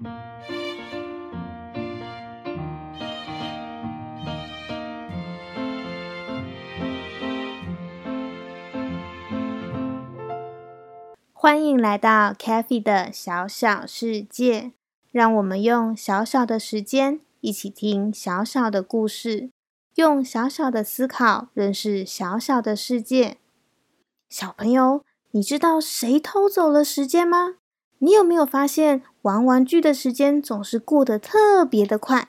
欢迎来到 c a f e 的小小世界，让我们用小小的时间一起听小小的故事，用小小的思考认识小小的世界。小朋友，你知道谁偷走了时间吗？你有没有发现玩玩具的时间总是过得特别的快？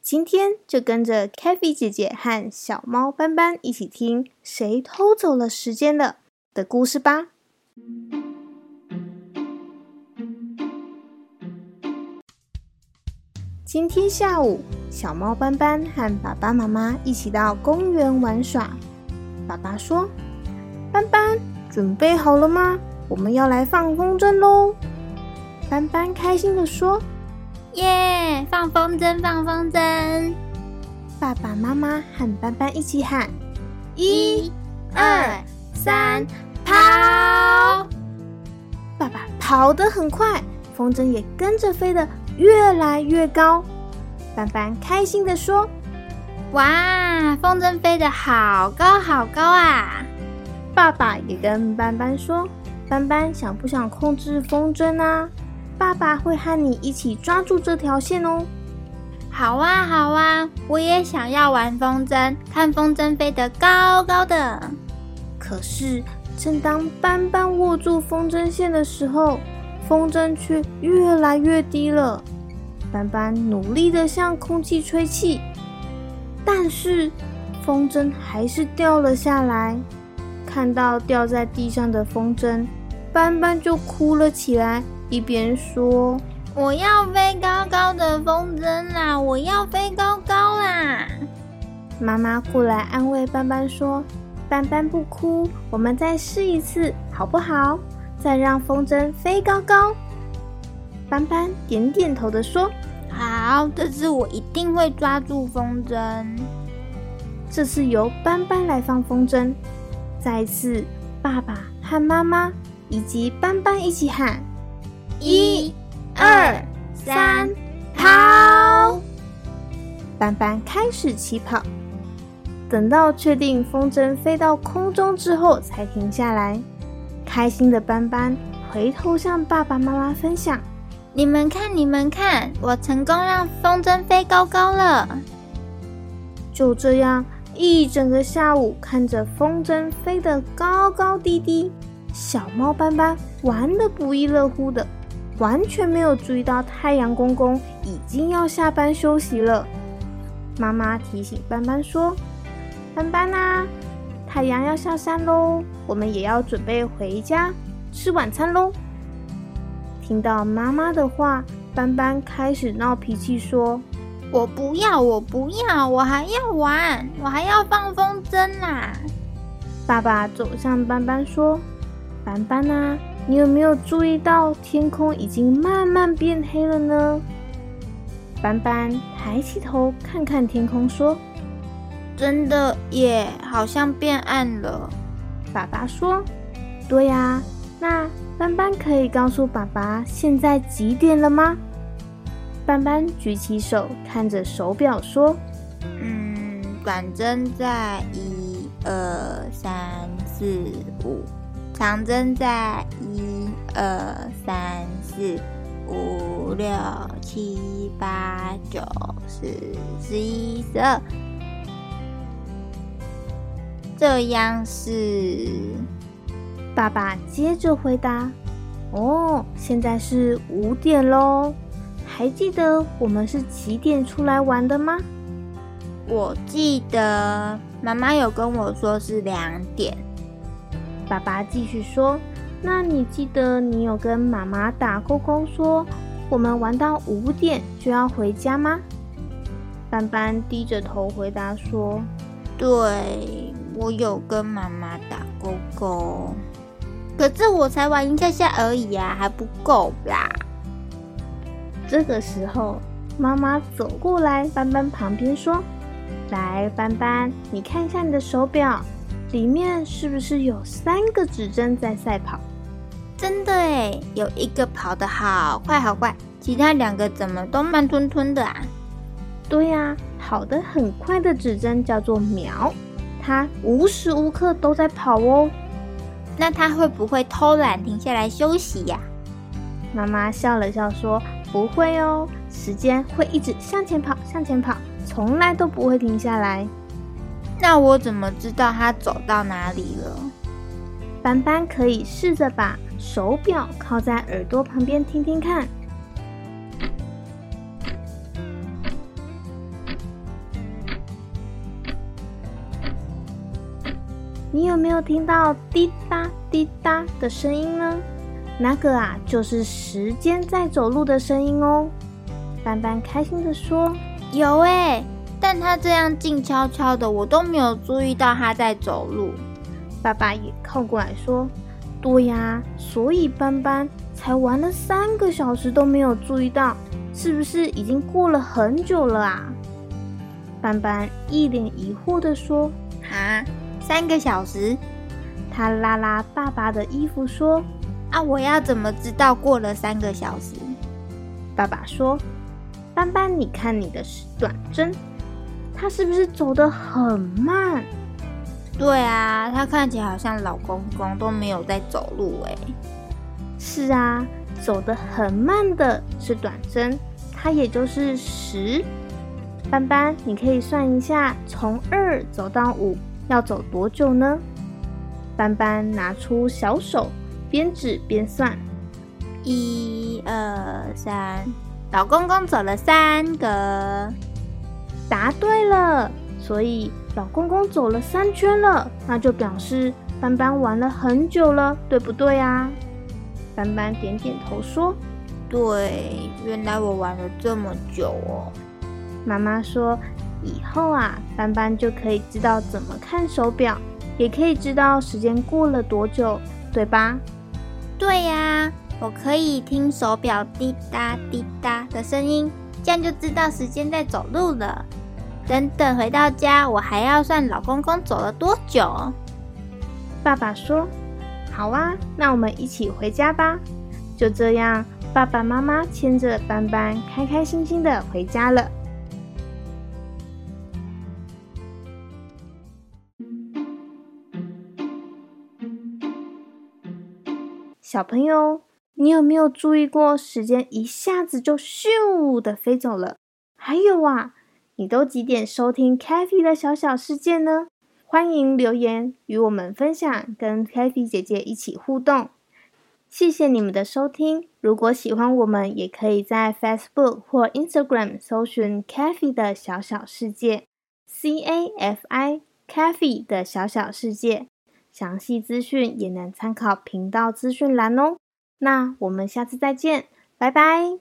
今天就跟着 k a f e 姐姐和小猫斑斑一起听《谁偷走了时间了》的故事吧。今天下午，小猫斑斑和爸爸妈妈一起到公园玩耍。爸爸说：“斑斑，准备好了吗？我们要来放风筝喽！”斑斑开心的说：“耶，放风筝，放风筝！”爸爸妈妈和斑斑一起喊：“一、二、三，跑！”爸爸跑得很快，风筝也跟着飞得。越来越高，斑斑开心的说：“哇，风筝飞得好高好高啊！”爸爸也跟斑斑说：“斑斑想不想控制风筝啊？爸爸会和你一起抓住这条线哦。”“好啊，好啊，我也想要玩风筝，看风筝飞得高高的。”可是，正当斑斑握住风筝线的时候，风筝却越来越低了，斑斑努力的向空气吹气，但是风筝还是掉了下来。看到掉在地上的风筝，斑斑就哭了起来，一边说：“我要飞高高的风筝啦！我要飞高高啦！”妈妈过来安慰斑斑说：“斑斑不哭，我们再试一次，好不好？”再让风筝飞高高，斑斑点点头的说：“好，这次我一定会抓住风筝。”这次由斑斑来放风筝。再次，爸爸和妈妈以及斑斑一起喊：“一、二、三，跑！”斑斑开始起跑，等到确定风筝飞到空中之后，才停下来。开心的斑斑回头向爸爸妈妈分享：“你们看，你们看，我成功让风筝飞高高了。”就这样，一整个下午看着风筝飞得高高低低，小猫斑斑玩得不亦乐乎的，完全没有注意到太阳公公已经要下班休息了。妈妈提醒斑斑说：“斑斑啊。”太阳要下山喽，我们也要准备回家吃晚餐喽。听到妈妈的话，斑斑开始闹脾气，说：“我不要，我不要，我还要玩，我还要放风筝啦！”爸爸走向斑斑说：“斑斑啊，你有没有注意到天空已经慢慢变黑了呢？”斑斑抬起头看看天空，说。真的耶，好像变暗了。爸爸说：“对呀，那斑斑可以告诉爸爸现在几点了吗？”斑斑举起手，看着手表说：“嗯，反正在一二三四五，长针在一二三四五六七八九十十一十二。”这样是，爸爸接着回答：“哦，现在是五点喽。还记得我们是几点出来玩的吗？”我记得妈妈有跟我说是两点。爸爸继续说：“那你记得你有跟妈妈打勾勾说我们玩到五点就要回家吗？”斑斑低着头回答说：“对。”我有跟妈妈打勾勾，可是我才玩一下下而已啊，还不够啦。这个时候，妈妈走过来斑斑旁边说：“来，斑斑，你看一下你的手表，里面是不是有三个指针在赛跑？”真的诶，有一个跑得好快好快，其他两个怎么都慢吞吞的啊？对呀，跑得很快的指针叫做苗，它无时无刻都在跑哦。那它会不会偷懒停下来休息呀？妈妈笑了笑说：“不会哦，时间会一直向前跑，向前跑，从来都不会停下来。”那我怎么知道它走到哪里了？斑斑可以试着把手表靠在耳朵旁边听听看。你有没有听到滴答滴答的声音呢？那个啊，就是时间在走路的声音哦。斑斑开心的说：“有哎，但他这样静悄悄的，我都没有注意到他在走路。”爸爸也靠过来说：“对呀，所以斑斑才玩了三个小时都没有注意到，是不是已经过了很久了啊？”斑斑一脸疑惑的说：“啊？”三个小时，他拉拉爸爸的衣服说：“啊，我要怎么知道过了三个小时？”爸爸说：“斑斑，你看你的短针，它是不是走得很慢？”“对啊，他看起来好像老公公都没有在走路。”“哎，是啊，走得很慢的是短针，它也就是十。”“斑斑，你可以算一下，从二走到五。”要走多久呢？斑斑拿出小手，边指边算：一二三，老公公走了三个，答对了。所以老公公走了三圈了，那就表示斑斑玩了很久了，对不对啊？斑斑点点头说：“对，原来我玩了这么久哦。”妈妈说。以后啊，斑斑就可以知道怎么看手表，也可以知道时间过了多久，对吧？对呀，我可以听手表滴答滴答的声音，这样就知道时间在走路了。等等回到家，我还要算老公公走了多久。爸爸说：“好啊，那我们一起回家吧。”就这样，爸爸妈妈牵着斑斑，开开心心的回家了。小朋友，你有没有注意过，时间一下子就咻的飞走了？还有啊，你都几点收听 Kathy 的小小世界呢？欢迎留言与我们分享，跟 Kathy 姐姐一起互动。谢谢你们的收听。如果喜欢我们，也可以在 Facebook 或 Instagram 搜寻 Kathy 的小小世界，C A F I Kathy 的小小世界。详细资讯也能参考频道资讯栏哦。那我们下次再见，拜拜。